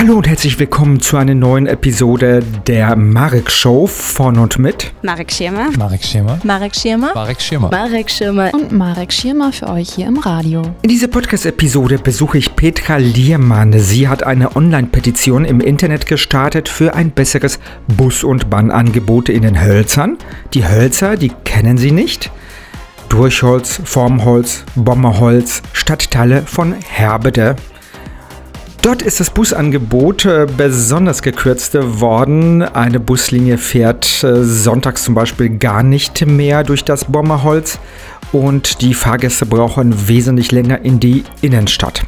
Hallo und herzlich willkommen zu einer neuen Episode der Marek Show von und mit Marek Schirmer, Marek Schirmer, Marek Schirmer, Marek Schirmer, Marek Schirmer und Marek Schirmer für euch hier im Radio. In dieser Podcast-Episode besuche ich Petra Liermann. Sie hat eine Online-Petition im Internet gestartet für ein besseres Bus- und Bahnangebot in den Hölzern. Die Hölzer, die kennen Sie nicht. Durchholz, Formholz, Bommerholz, Stadtteile von Herbede. Dort ist das Busangebot äh, besonders gekürzt worden. Eine Buslinie fährt äh, sonntags zum Beispiel gar nicht mehr durch das Bommerholz und die Fahrgäste brauchen wesentlich länger in die Innenstadt.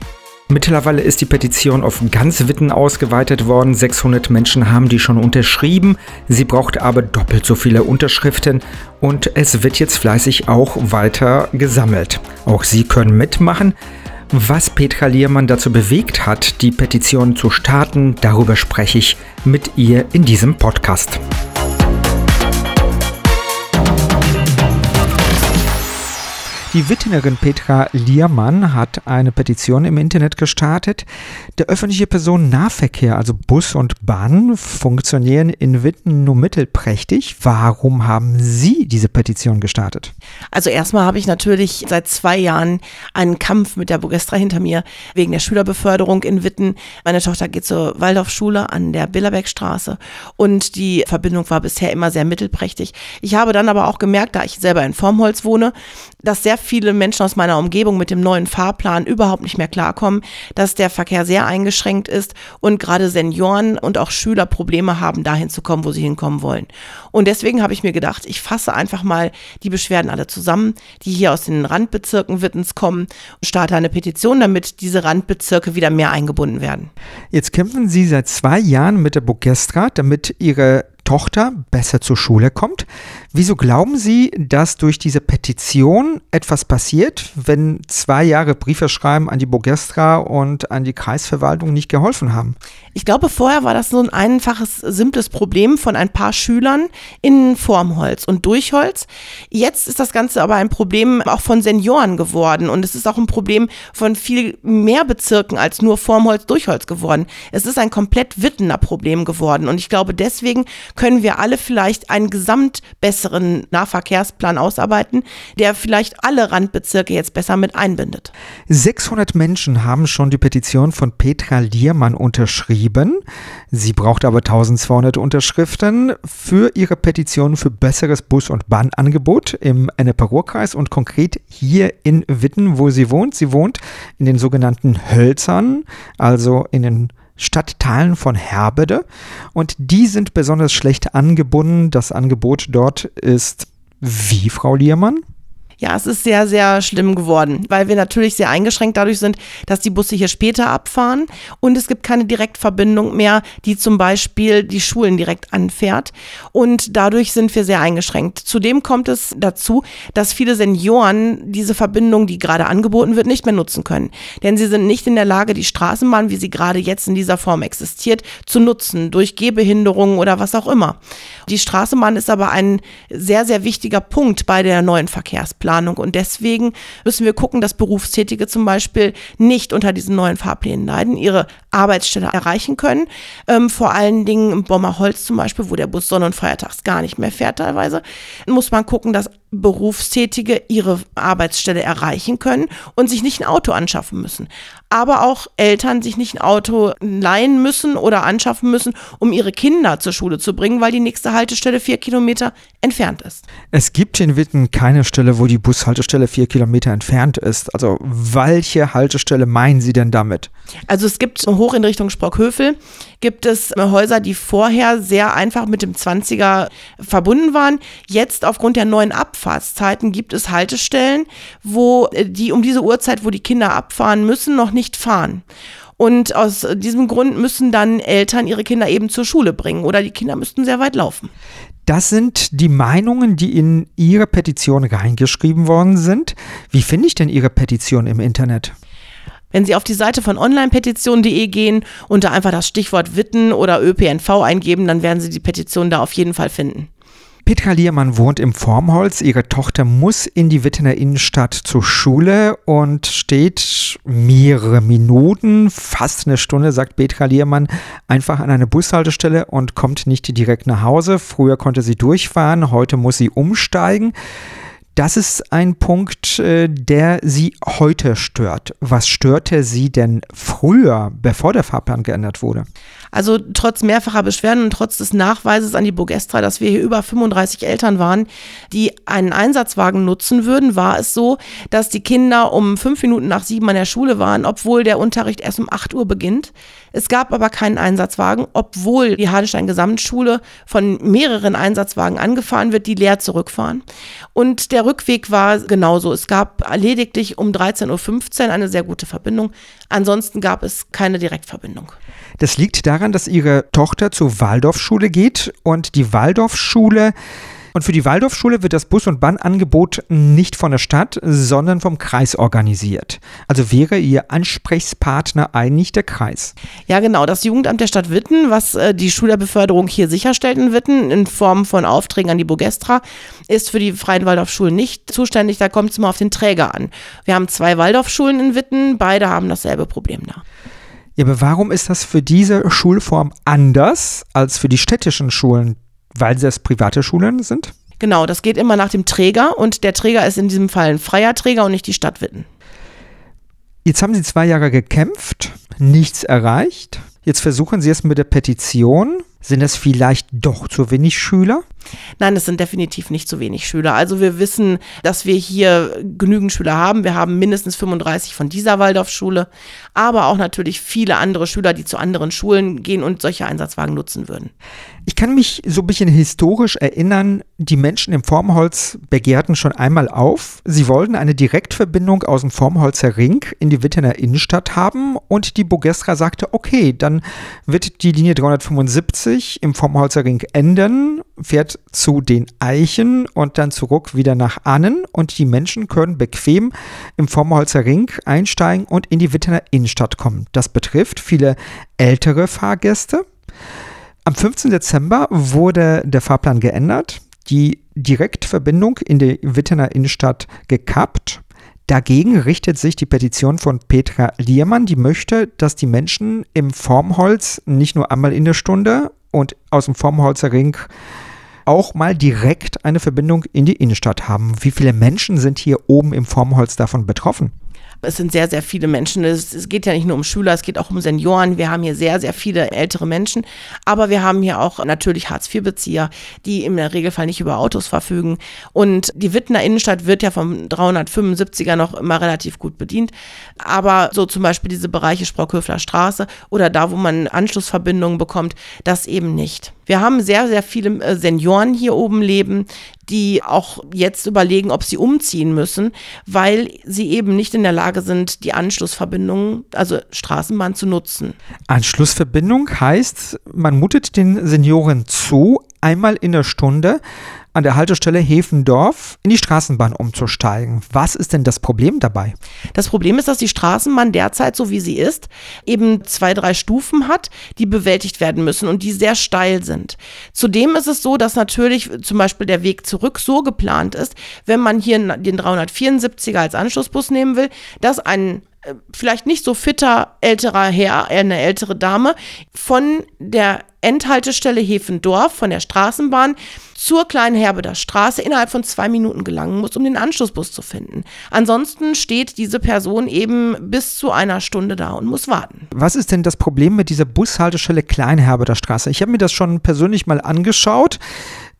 Mittlerweile ist die Petition auf ganz Witten ausgeweitet worden. 600 Menschen haben die schon unterschrieben. Sie braucht aber doppelt so viele Unterschriften und es wird jetzt fleißig auch weiter gesammelt. Auch Sie können mitmachen. Was Petra Liermann dazu bewegt hat, die Petition zu starten, darüber spreche ich mit ihr in diesem Podcast. Die Wittenerin Petra Liermann hat eine Petition im Internet gestartet. Der öffentliche Personennahverkehr, also Bus und Bahn, funktionieren in Witten nur mittelprächtig. Warum haben Sie diese Petition gestartet? Also erstmal habe ich natürlich seit zwei Jahren einen Kampf mit der Bogestra hinter mir wegen der Schülerbeförderung in Witten. Meine Tochter geht zur Waldorfschule an der Billerbeckstraße und die Verbindung war bisher immer sehr mittelprächtig. Ich habe dann aber auch gemerkt, da ich selber in Formholz wohne, dass sehr viele Menschen aus meiner Umgebung mit dem neuen Fahrplan überhaupt nicht mehr klarkommen, dass der Verkehr sehr eingeschränkt ist und gerade Senioren und auch Schüler Probleme haben, dahin zu kommen, wo sie hinkommen wollen. Und deswegen habe ich mir gedacht, ich fasse einfach mal die Beschwerden alle zusammen, die hier aus den Randbezirken Wittens kommen und starte eine Petition, damit diese Randbezirke wieder mehr eingebunden werden. Jetzt kämpfen Sie seit zwei Jahren mit der Bogestra, damit Ihre Tochter besser zur Schule kommt. Wieso glauben Sie, dass durch diese Petition etwas passiert, wenn zwei Jahre Briefe schreiben an die Bogestra und an die Kreisverwaltung nicht geholfen haben? Ich glaube, vorher war das so ein einfaches, simples Problem von ein paar Schülern in Formholz und Durchholz. Jetzt ist das Ganze aber ein Problem auch von Senioren geworden und es ist auch ein Problem von viel mehr Bezirken als nur Formholz, Durchholz geworden. Es ist ein komplett Wittener Problem geworden und ich glaube, deswegen können wir alle vielleicht einen gesamt besseren Nahverkehrsplan ausarbeiten, der vielleicht alle Randbezirke jetzt besser mit einbindet. 600 Menschen haben schon die Petition von Petra Liermann unterschrieben. Sie braucht aber 1200 Unterschriften für ihre Petition für besseres Bus- und Bahnangebot im Ennepe-Ruhr-Kreis und konkret hier in Witten, wo sie wohnt. Sie wohnt in den sogenannten Hölzern, also in den Stadtteilen von Herbede und die sind besonders schlecht angebunden. Das Angebot dort ist wie, Frau Liermann? Ja, es ist sehr, sehr schlimm geworden, weil wir natürlich sehr eingeschränkt dadurch sind, dass die Busse hier später abfahren und es gibt keine Direktverbindung mehr, die zum Beispiel die Schulen direkt anfährt und dadurch sind wir sehr eingeschränkt. Zudem kommt es dazu, dass viele Senioren diese Verbindung, die gerade angeboten wird, nicht mehr nutzen können, denn sie sind nicht in der Lage, die Straßenbahn, wie sie gerade jetzt in dieser Form existiert, zu nutzen, durch Gehbehinderungen oder was auch immer. Die Straßenbahn ist aber ein sehr, sehr wichtiger Punkt bei der neuen Verkehrsplanung. Planung. Und deswegen müssen wir gucken, dass Berufstätige zum Beispiel nicht unter diesen neuen Fahrplänen leiden, ihre Arbeitsstelle erreichen können. Ähm, vor allen Dingen im Bommerholz zum Beispiel, wo der Bus Sonn- und Feiertags gar nicht mehr fährt teilweise, muss man gucken, dass Berufstätige ihre Arbeitsstelle erreichen können und sich nicht ein Auto anschaffen müssen. Aber auch Eltern sich nicht ein Auto leihen müssen oder anschaffen müssen, um ihre Kinder zur Schule zu bringen, weil die nächste Haltestelle vier Kilometer entfernt ist. Es gibt in Witten keine Stelle, wo die Bushaltestelle vier Kilometer entfernt ist. Also welche Haltestelle meinen Sie denn damit? Also es gibt hoch in Richtung Sprockhövel, gibt es Häuser, die vorher sehr einfach mit dem 20er verbunden waren. Jetzt aufgrund der neuen Abfahrtszeiten gibt es Haltestellen, wo äh, die um diese Uhrzeit, wo die Kinder abfahren müssen, noch nicht fahren. Und aus diesem Grund müssen dann Eltern ihre Kinder eben zur Schule bringen oder die Kinder müssten sehr weit laufen. Das sind die Meinungen, die in Ihre Petition reingeschrieben worden sind. Wie finde ich denn Ihre Petition im Internet? Wenn Sie auf die Seite von onlinepetition.de gehen und da einfach das Stichwort Witten oder ÖPNV eingeben, dann werden Sie die Petition da auf jeden Fall finden. Petra Liermann wohnt im Formholz. Ihre Tochter muss in die Wittener Innenstadt zur Schule und steht mehrere Minuten, fast eine Stunde, sagt Petra Liermann, einfach an eine Bushaltestelle und kommt nicht direkt nach Hause. Früher konnte sie durchfahren, heute muss sie umsteigen. Das ist ein Punkt, äh, der Sie heute stört. Was störte Sie denn früher, bevor der Fahrplan geändert wurde? Also trotz mehrfacher Beschwerden und trotz des Nachweises an die Burgestra, dass wir hier über 35 Eltern waren, die einen Einsatzwagen nutzen würden, war es so, dass die Kinder um fünf Minuten nach sieben an der Schule waren, obwohl der Unterricht erst um acht Uhr beginnt. Es gab aber keinen Einsatzwagen, obwohl die Hadenstein Gesamtschule von mehreren Einsatzwagen angefahren wird, die leer zurückfahren. Und der Rückweg war genauso. Es gab lediglich um 13.15 Uhr eine sehr gute Verbindung. Ansonsten gab es keine Direktverbindung. Das liegt daran, dass Ihre Tochter zur Waldorfschule geht und die Waldorfschule und für die Waldorfschule wird das Bus- und Bahnangebot nicht von der Stadt, sondern vom Kreis organisiert. Also wäre Ihr Ansprechpartner eigentlich der Kreis. Ja, genau. Das Jugendamt der Stadt Witten, was äh, die Schülerbeförderung hier sicherstellt in Witten in Form von Aufträgen an die Bogestra, ist für die freien Waldorfschulen nicht zuständig. Da kommt es immer auf den Träger an. Wir haben zwei Waldorfschulen in Witten, beide haben dasselbe Problem da. Ja, aber warum ist das für diese Schulform anders als für die städtischen Schulen? Weil sie es private Schulen sind? Genau, das geht immer nach dem Träger und der Träger ist in diesem Fall ein freier Träger und nicht die Stadt Witten. Jetzt haben Sie zwei Jahre gekämpft, nichts erreicht. Jetzt versuchen Sie es mit der Petition. Sind es vielleicht doch zu wenig Schüler? Nein, es sind definitiv nicht zu wenig Schüler. Also wir wissen, dass wir hier genügend Schüler haben. Wir haben mindestens 35 von dieser Waldorfschule, aber auch natürlich viele andere Schüler, die zu anderen Schulen gehen und solche Einsatzwagen nutzen würden. Ich kann mich so ein bisschen historisch erinnern, die Menschen im Formholz begehrten schon einmal auf. Sie wollten eine Direktverbindung aus dem Formholzer Ring in die Wittener Innenstadt haben und die Bogestra sagte, okay, dann wird die Linie 375 im Formholzer Ring enden, fährt zu den Eichen und dann zurück wieder nach Annen und die Menschen können bequem im Formholzer Ring einsteigen und in die Wittener Innenstadt kommen. Das betrifft viele ältere Fahrgäste. Am 15. Dezember wurde der Fahrplan geändert, die Direktverbindung in die Wittener Innenstadt gekappt. Dagegen richtet sich die Petition von Petra Liermann, die möchte, dass die Menschen im Formholz nicht nur einmal in der Stunde und aus dem Formholzer Ring auch mal direkt eine Verbindung in die Innenstadt haben. Wie viele Menschen sind hier oben im Formholz davon betroffen? Es sind sehr, sehr viele Menschen. Es, es, geht ja nicht nur um Schüler, es geht auch um Senioren. Wir haben hier sehr, sehr viele ältere Menschen. Aber wir haben hier auch natürlich Hartz-IV-Bezieher, die im Regelfall nicht über Autos verfügen. Und die Wittener Innenstadt wird ja vom 375er noch immer relativ gut bedient. Aber so zum Beispiel diese Bereiche Sprockhöfler Straße oder da, wo man Anschlussverbindungen bekommt, das eben nicht. Wir haben sehr, sehr viele äh, Senioren hier oben leben, die auch jetzt überlegen, ob sie umziehen müssen, weil sie eben nicht in der Lage sind, die Anschlussverbindungen, also Straßenbahn zu nutzen. Anschlussverbindung heißt, man mutet den Senioren zu, einmal in der Stunde an der Haltestelle Hefendorf in die Straßenbahn umzusteigen. Was ist denn das Problem dabei? Das Problem ist, dass die Straßenbahn derzeit, so wie sie ist, eben zwei, drei Stufen hat, die bewältigt werden müssen und die sehr steil sind. Zudem ist es so, dass natürlich zum Beispiel der Weg zurück so geplant ist, wenn man hier den 374er als Anschlussbus nehmen will, dass ein vielleicht nicht so fitter älterer Herr, eine ältere Dame, von der Endhaltestelle Hefendorf, von der Straßenbahn zur kleinen Herbeter Straße innerhalb von zwei Minuten gelangen muss, um den Anschlussbus zu finden. Ansonsten steht diese Person eben bis zu einer Stunde da und muss warten. Was ist denn das Problem mit dieser Bushaltestelle Kleinherbeter Straße? Ich habe mir das schon persönlich mal angeschaut.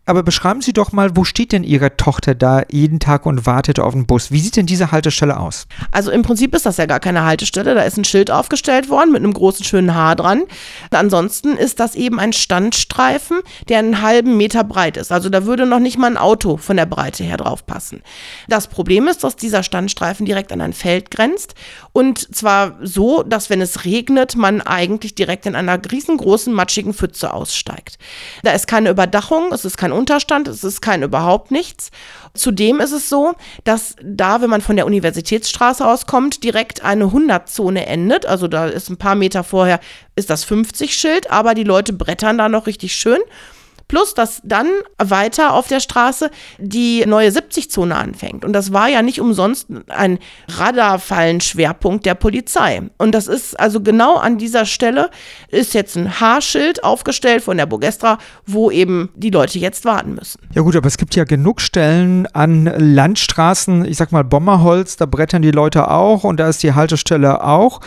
Aber beschreiben Sie doch mal, wo steht denn Ihre Tochter da jeden Tag und wartet auf den Bus? Wie sieht denn diese Haltestelle aus? Also im Prinzip ist das ja gar keine Haltestelle. Da ist ein Schild aufgestellt worden mit einem großen schönen Haar dran. Ansonsten ist das eben ein Standstreifen, der einen halben Meter breit ist. Also da würde noch nicht mal ein Auto von der Breite her drauf passen. Das Problem ist, dass dieser Standstreifen direkt an ein Feld grenzt. Und zwar so, dass wenn es regnet, man eigentlich direkt in einer riesengroßen matschigen Pfütze aussteigt. Da ist keine Überdachung, es ist kein Unterstand, es ist kein überhaupt nichts. Zudem ist es so, dass da, wenn man von der Universitätsstraße auskommt, direkt eine 100-Zone endet. Also da ist ein paar Meter vorher ist das 50-Schild, aber die Leute brettern da noch richtig schön. Plus, dass dann weiter auf der Straße die neue 70-Zone anfängt. Und das war ja nicht umsonst ein Radarfallenschwerpunkt der Polizei. Und das ist also genau an dieser Stelle ist jetzt ein Haarschild aufgestellt von der Bogestra, wo eben die Leute jetzt warten müssen. Ja gut, aber es gibt ja genug Stellen an Landstraßen, ich sag mal Bommerholz, da brettern die Leute auch und da ist die Haltestelle auch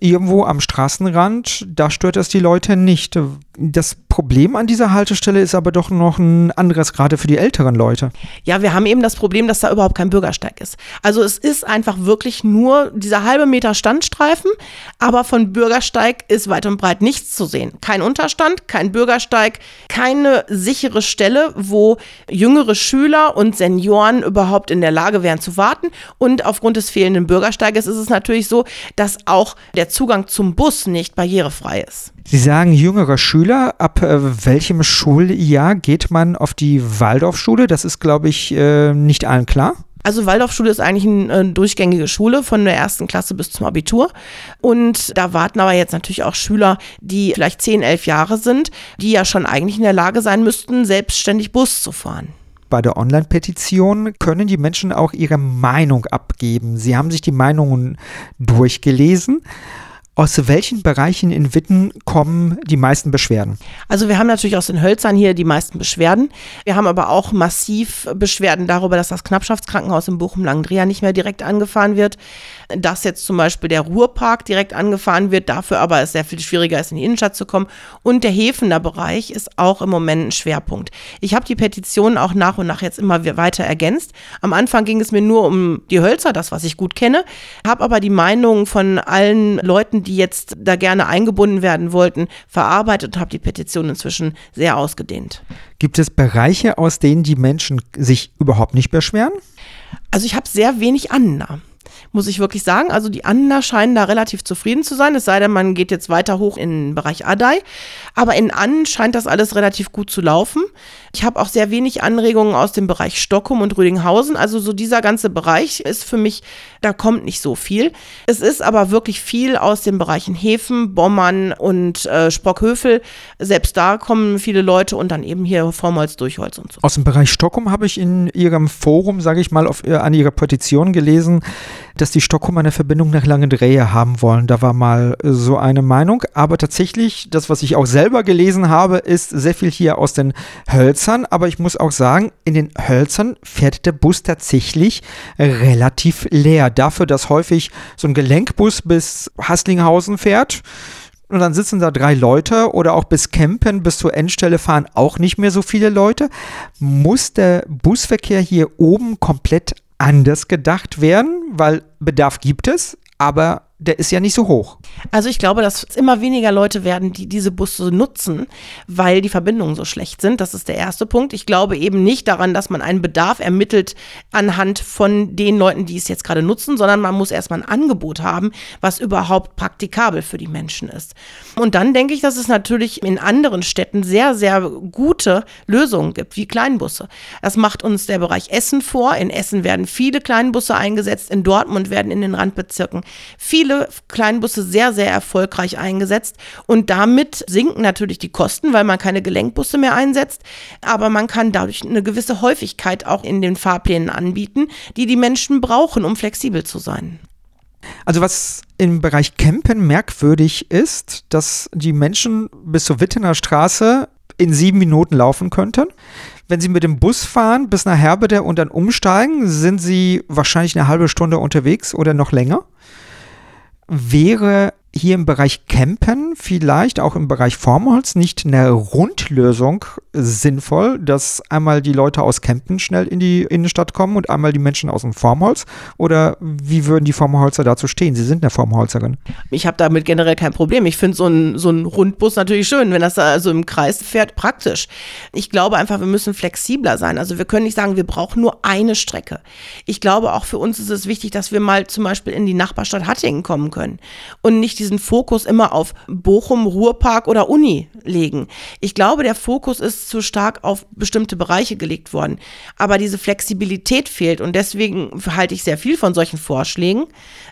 irgendwo am Straßenrand, da stört es die Leute nicht. Das Problem an dieser Haltestelle ist aber doch noch ein anderes, gerade für die älteren Leute. Ja, wir haben eben das Problem, dass da überhaupt kein Bürgersteig ist. Also es ist einfach wirklich nur dieser halbe Meter Standstreifen, aber von Bürgersteig ist weit und breit nichts zu sehen. Kein Unterstand, kein Bürgersteig, keine sichere Stelle, wo jüngere Schüler und Senioren überhaupt in der Lage wären zu warten. Und aufgrund des fehlenden Bürgersteiges ist es natürlich so, dass auch der Zugang zum Bus nicht barrierefrei ist. Sie sagen jüngere Schüler. Ab äh, welchem Schuljahr geht man auf die Waldorfschule? Das ist, glaube ich, äh, nicht allen klar. Also Waldorfschule ist eigentlich eine äh, durchgängige Schule von der ersten Klasse bis zum Abitur. Und da warten aber jetzt natürlich auch Schüler, die vielleicht 10, 11 Jahre sind, die ja schon eigentlich in der Lage sein müssten, selbstständig Bus zu fahren bei der Online-Petition können die Menschen auch ihre Meinung abgeben. Sie haben sich die Meinungen durchgelesen aus welchen Bereichen in Witten kommen die meisten Beschwerden? Also wir haben natürlich aus den Hölzern hier die meisten Beschwerden. Wir haben aber auch massiv Beschwerden darüber, dass das Knappschaftskrankenhaus in Bochum-Langendreher nicht mehr direkt angefahren wird. Dass jetzt zum Beispiel der Ruhrpark direkt angefahren wird, dafür aber es sehr viel schwieriger ist, in die Innenstadt zu kommen. Und der Hefener Bereich ist auch im Moment ein Schwerpunkt. Ich habe die Petition auch nach und nach jetzt immer weiter ergänzt. Am Anfang ging es mir nur um die Hölzer, das, was ich gut kenne, habe aber die Meinungen von allen Leuten, die die jetzt da gerne eingebunden werden wollten, verarbeitet und habe die Petition inzwischen sehr ausgedehnt. Gibt es Bereiche, aus denen die Menschen sich überhaupt nicht beschweren? Also ich habe sehr wenig Annahmen muss ich wirklich sagen. Also die Anna scheinen da relativ zufrieden zu sein, es sei denn, man geht jetzt weiter hoch in den Bereich Adai. Aber in Annen scheint das alles relativ gut zu laufen. Ich habe auch sehr wenig Anregungen aus dem Bereich Stockholm und Rüdinghausen. Also so dieser ganze Bereich ist für mich, da kommt nicht so viel. Es ist aber wirklich viel aus den Bereichen Häfen, Bommern und äh, Sprockhövel. Selbst da kommen viele Leute und dann eben hier Vormolz, Durchholz und so. Aus dem Bereich Stockholm habe ich in Ihrem Forum, sage ich mal, auf, äh, an Ihrer Petition gelesen, dass die Stockholm eine Verbindung nach Langendrehe haben wollen. Da war mal äh, so eine Meinung. Aber tatsächlich, das, was ich auch selber gelesen habe, ist sehr viel hier aus den Hölzern. Aber ich muss auch sagen, in den Hölzern fährt der Bus tatsächlich relativ leer. Dafür, dass häufig so ein Gelenkbus bis Haslinghausen fährt. Und dann sitzen da drei Leute oder auch bis Campen, bis zur Endstelle fahren auch nicht mehr so viele Leute. Muss der Busverkehr hier oben komplett anders gedacht werden, weil Bedarf gibt es, aber der ist ja nicht so hoch. Also ich glaube, dass es immer weniger Leute werden, die diese Busse nutzen, weil die Verbindungen so schlecht sind. Das ist der erste Punkt. Ich glaube eben nicht daran, dass man einen Bedarf ermittelt anhand von den Leuten, die es jetzt gerade nutzen, sondern man muss erstmal ein Angebot haben, was überhaupt praktikabel für die Menschen ist. Und dann denke ich, dass es natürlich in anderen Städten sehr, sehr gute Lösungen gibt, wie Kleinbusse. Das macht uns der Bereich Essen vor. In Essen werden viele Kleinbusse eingesetzt. In Dortmund werden in den Randbezirken viele viele Kleinbusse sehr, sehr erfolgreich eingesetzt. Und damit sinken natürlich die Kosten, weil man keine Gelenkbusse mehr einsetzt. Aber man kann dadurch eine gewisse Häufigkeit auch in den Fahrplänen anbieten, die die Menschen brauchen, um flexibel zu sein. Also was im Bereich Campen merkwürdig ist, dass die Menschen bis zur Wittener Straße in sieben Minuten laufen könnten. Wenn Sie mit dem Bus fahren bis nach Herbede und dann umsteigen, sind Sie wahrscheinlich eine halbe Stunde unterwegs oder noch länger wäre hier im Bereich Campen, vielleicht auch im Bereich Formholz, nicht eine Rundlösung sinnvoll, dass einmal die Leute aus Campen schnell in die Innenstadt kommen und einmal die Menschen aus dem Formholz? Oder wie würden die Formholzer dazu stehen? Sie sind eine Formholzerin. Ich habe damit generell kein Problem. Ich finde so ein, so ein Rundbus natürlich schön, wenn das da also im Kreis fährt, praktisch. Ich glaube einfach, wir müssen flexibler sein. Also wir können nicht sagen, wir brauchen nur eine Strecke. Ich glaube auch für uns ist es wichtig, dass wir mal zum Beispiel in die Nachbarstadt Hattingen kommen können und nicht diesen Fokus immer auf Bochum, Ruhrpark oder Uni legen. Ich glaube, der Fokus ist zu stark auf bestimmte Bereiche gelegt worden. Aber diese Flexibilität fehlt und deswegen halte ich sehr viel von solchen Vorschlägen.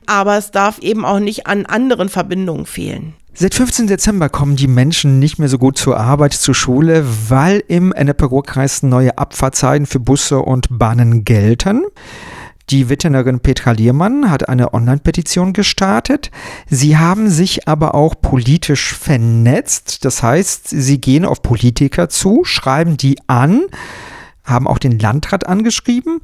Aber es darf eben auch nicht an anderen Verbindungen fehlen. Seit 15. Dezember kommen die Menschen nicht mehr so gut zur Arbeit, zur Schule, weil im Ennepe-Ruhr-Kreis neue Abfahrtzeiten für Busse und Bahnen gelten. Die Wittenerin Petra Liermann hat eine Online-Petition gestartet. Sie haben sich aber auch politisch vernetzt. Das heißt, sie gehen auf Politiker zu, schreiben die an, haben auch den Landrat angeschrieben.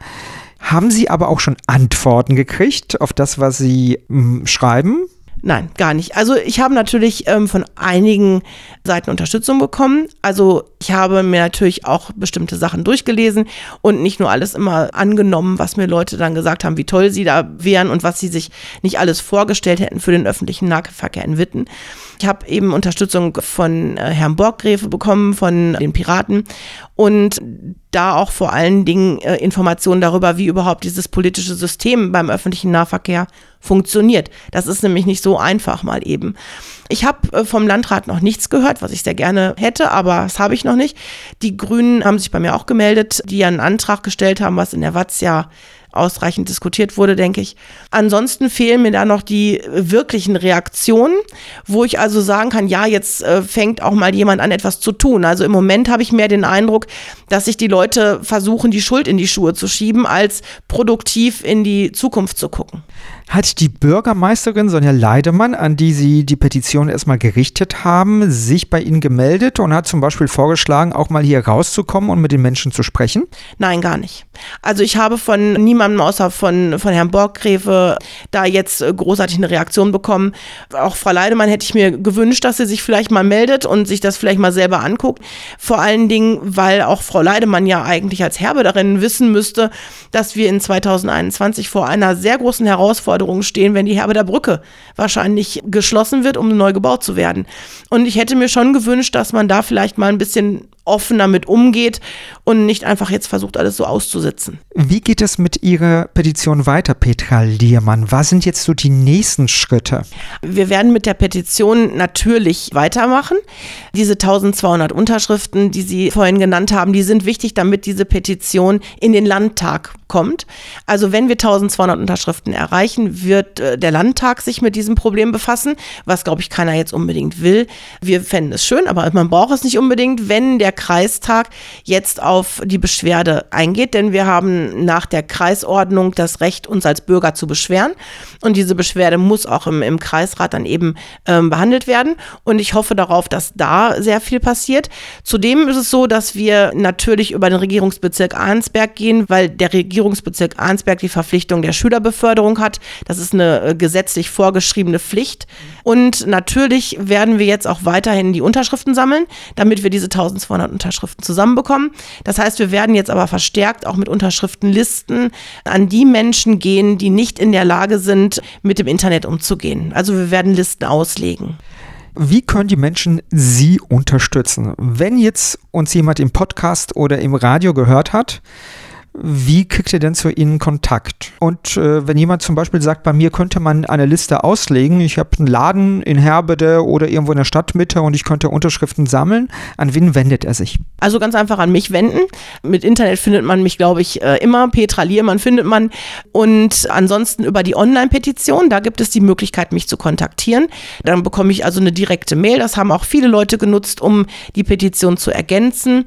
Haben Sie aber auch schon Antworten gekriegt auf das, was Sie mh, schreiben? Nein, gar nicht. Also ich habe natürlich ähm, von einigen Seiten Unterstützung bekommen. Also ich habe mir natürlich auch bestimmte Sachen durchgelesen und nicht nur alles immer angenommen, was mir Leute dann gesagt haben, wie toll sie da wären und was sie sich nicht alles vorgestellt hätten für den öffentlichen Nahverkehr in Witten. Ich habe eben Unterstützung von äh, Herrn Borggräfe bekommen, von den Piraten und da auch vor allen Dingen äh, Informationen darüber, wie überhaupt dieses politische System beim öffentlichen Nahverkehr funktioniert. Das ist nämlich nicht so einfach mal eben. Ich habe äh, vom Landrat noch nichts gehört, was ich sehr gerne hätte, aber das habe ich noch nicht. Die Grünen haben sich bei mir auch gemeldet, die einen Antrag gestellt haben, was in der Watz ja ausreichend diskutiert wurde, denke ich. Ansonsten fehlen mir da noch die wirklichen Reaktionen, wo ich also sagen kann, ja, jetzt äh, fängt auch mal jemand an, etwas zu tun. Also im Moment habe ich mehr den Eindruck, dass sich die Leute versuchen, die Schuld in die Schuhe zu schieben, als produktiv in die Zukunft zu gucken hat die Bürgermeisterin Sonja Leidemann, an die Sie die Petition erstmal gerichtet haben, sich bei Ihnen gemeldet und hat zum Beispiel vorgeschlagen, auch mal hier rauszukommen und mit den Menschen zu sprechen? Nein, gar nicht. Also ich habe von niemandem außer von, von Herrn Borggräfe da jetzt äh, großartig eine Reaktion bekommen. Auch Frau Leidemann hätte ich mir gewünscht, dass sie sich vielleicht mal meldet und sich das vielleicht mal selber anguckt. Vor allen Dingen, weil auch Frau Leidemann ja eigentlich als Herbe darin wissen müsste, dass wir in 2021 vor einer sehr großen Herausforderung stehen, wenn die Herbe der Brücke wahrscheinlich geschlossen wird, um neu gebaut zu werden. Und ich hätte mir schon gewünscht, dass man da vielleicht mal ein bisschen offener mit umgeht und nicht einfach jetzt versucht, alles so auszusitzen. Wie geht es mit Ihrer Petition weiter, Petra Liermann? Was sind jetzt so die nächsten Schritte? Wir werden mit der Petition natürlich weitermachen. Diese 1200 Unterschriften, die Sie vorhin genannt haben, die sind wichtig, damit diese Petition in den Landtag kommt. Also wenn wir 1200 Unterschriften erreichen, wird äh, der Landtag sich mit diesem Problem befassen, was, glaube ich, keiner jetzt unbedingt will. Wir fänden es schön, aber man braucht es nicht unbedingt, wenn der Kreistag jetzt auf die Beschwerde eingeht, denn wir haben nach der Kreisordnung das Recht, uns als Bürger zu beschweren. Und diese Beschwerde muss auch im, im Kreisrat dann eben ähm, behandelt werden. Und ich hoffe darauf, dass da sehr viel passiert. Zudem ist es so, dass wir natürlich über den Regierungsbezirk Arnsberg gehen, weil der Regierungsbezirk Arnsberg die Verpflichtung der Schülerbeförderung hat. Das ist eine äh, gesetzlich vorgeschriebene Pflicht. Und natürlich werden wir jetzt auch weiterhin die Unterschriften sammeln, damit wir diese 1200 500 Unterschriften zusammenbekommen. Das heißt, wir werden jetzt aber verstärkt auch mit Unterschriftenlisten an die Menschen gehen, die nicht in der Lage sind, mit dem Internet umzugehen. Also wir werden Listen auslegen. Wie können die Menschen Sie unterstützen? Wenn jetzt uns jemand im Podcast oder im Radio gehört hat, wie kriegt ihr denn zu ihnen Kontakt? Und äh, wenn jemand zum Beispiel sagt, bei mir könnte man eine Liste auslegen, ich habe einen Laden in Herbede oder irgendwo in der Stadtmitte und ich könnte Unterschriften sammeln, an wen wendet er sich? Also ganz einfach an mich wenden. Mit Internet findet man mich, glaube ich, äh, immer. Petra Liermann findet man. Und ansonsten über die Online-Petition, da gibt es die Möglichkeit, mich zu kontaktieren. Dann bekomme ich also eine direkte Mail. Das haben auch viele Leute genutzt, um die Petition zu ergänzen.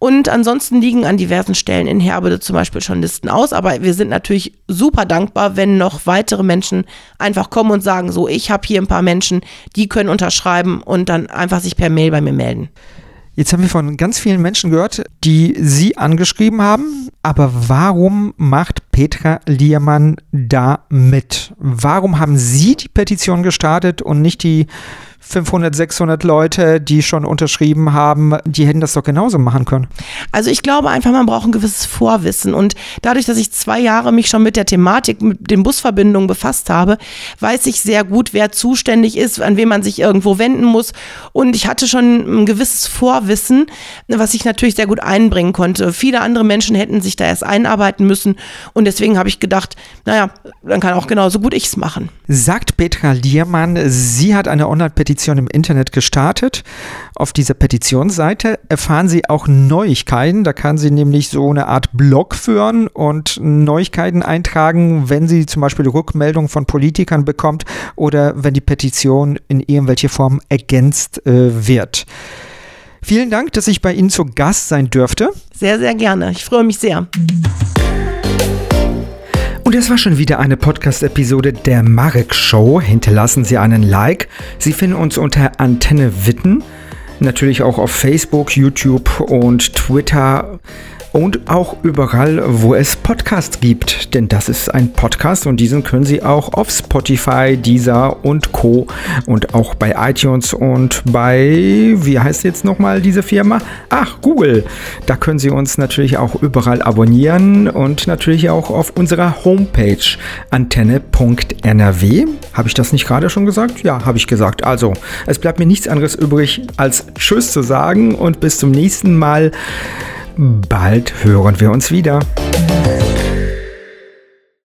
Und ansonsten liegen an diversen Stellen in Herbede zum Beispiel schon Listen aus. Aber wir sind natürlich super dankbar, wenn noch weitere Menschen einfach kommen und sagen, so, ich habe hier ein paar Menschen, die können unterschreiben und dann einfach sich per Mail bei mir melden. Jetzt haben wir von ganz vielen Menschen gehört, die Sie angeschrieben haben. Aber warum macht Petra Liermann da mit? Warum haben Sie die Petition gestartet und nicht die 500, 600 Leute, die schon unterschrieben haben, die hätten das doch genauso machen können. Also ich glaube einfach, man braucht ein gewisses Vorwissen und dadurch, dass ich zwei Jahre mich schon mit der Thematik, mit den Busverbindungen befasst habe, weiß ich sehr gut, wer zuständig ist, an wen man sich irgendwo wenden muss und ich hatte schon ein gewisses Vorwissen, was ich natürlich sehr gut einbringen konnte. Viele andere Menschen hätten sich da erst einarbeiten müssen und deswegen habe ich gedacht, naja, dann kann auch genauso gut ich es machen. Sagt Petra Liermann, sie hat eine Online-Petition im Internet gestartet. Auf dieser Petitionsseite erfahren Sie auch Neuigkeiten. Da kann sie nämlich so eine Art Blog führen und Neuigkeiten eintragen, wenn sie zum Beispiel Rückmeldungen von Politikern bekommt oder wenn die Petition in irgendwelche Form ergänzt äh, wird. Vielen Dank, dass ich bei Ihnen zu Gast sein dürfte. Sehr, sehr gerne. Ich freue mich sehr. Und das war schon wieder eine Podcast-Episode der Marek Show. Hinterlassen Sie einen Like. Sie finden uns unter Antenne Witten. Natürlich auch auf Facebook, YouTube und Twitter und auch überall, wo es Podcasts gibt. Denn das ist ein Podcast und diesen können Sie auch auf Spotify, Deezer und Co. und auch bei iTunes und bei, wie heißt jetzt nochmal diese Firma? Ach, Google. Da können Sie uns natürlich auch überall abonnieren und natürlich auch auf unserer Homepage antenne.nrw. Habe ich das nicht gerade schon gesagt? Ja, habe ich gesagt. Also, es bleibt mir nichts anderes übrig, als Tschüss zu sagen und bis zum nächsten Mal. Bald hören wir uns wieder.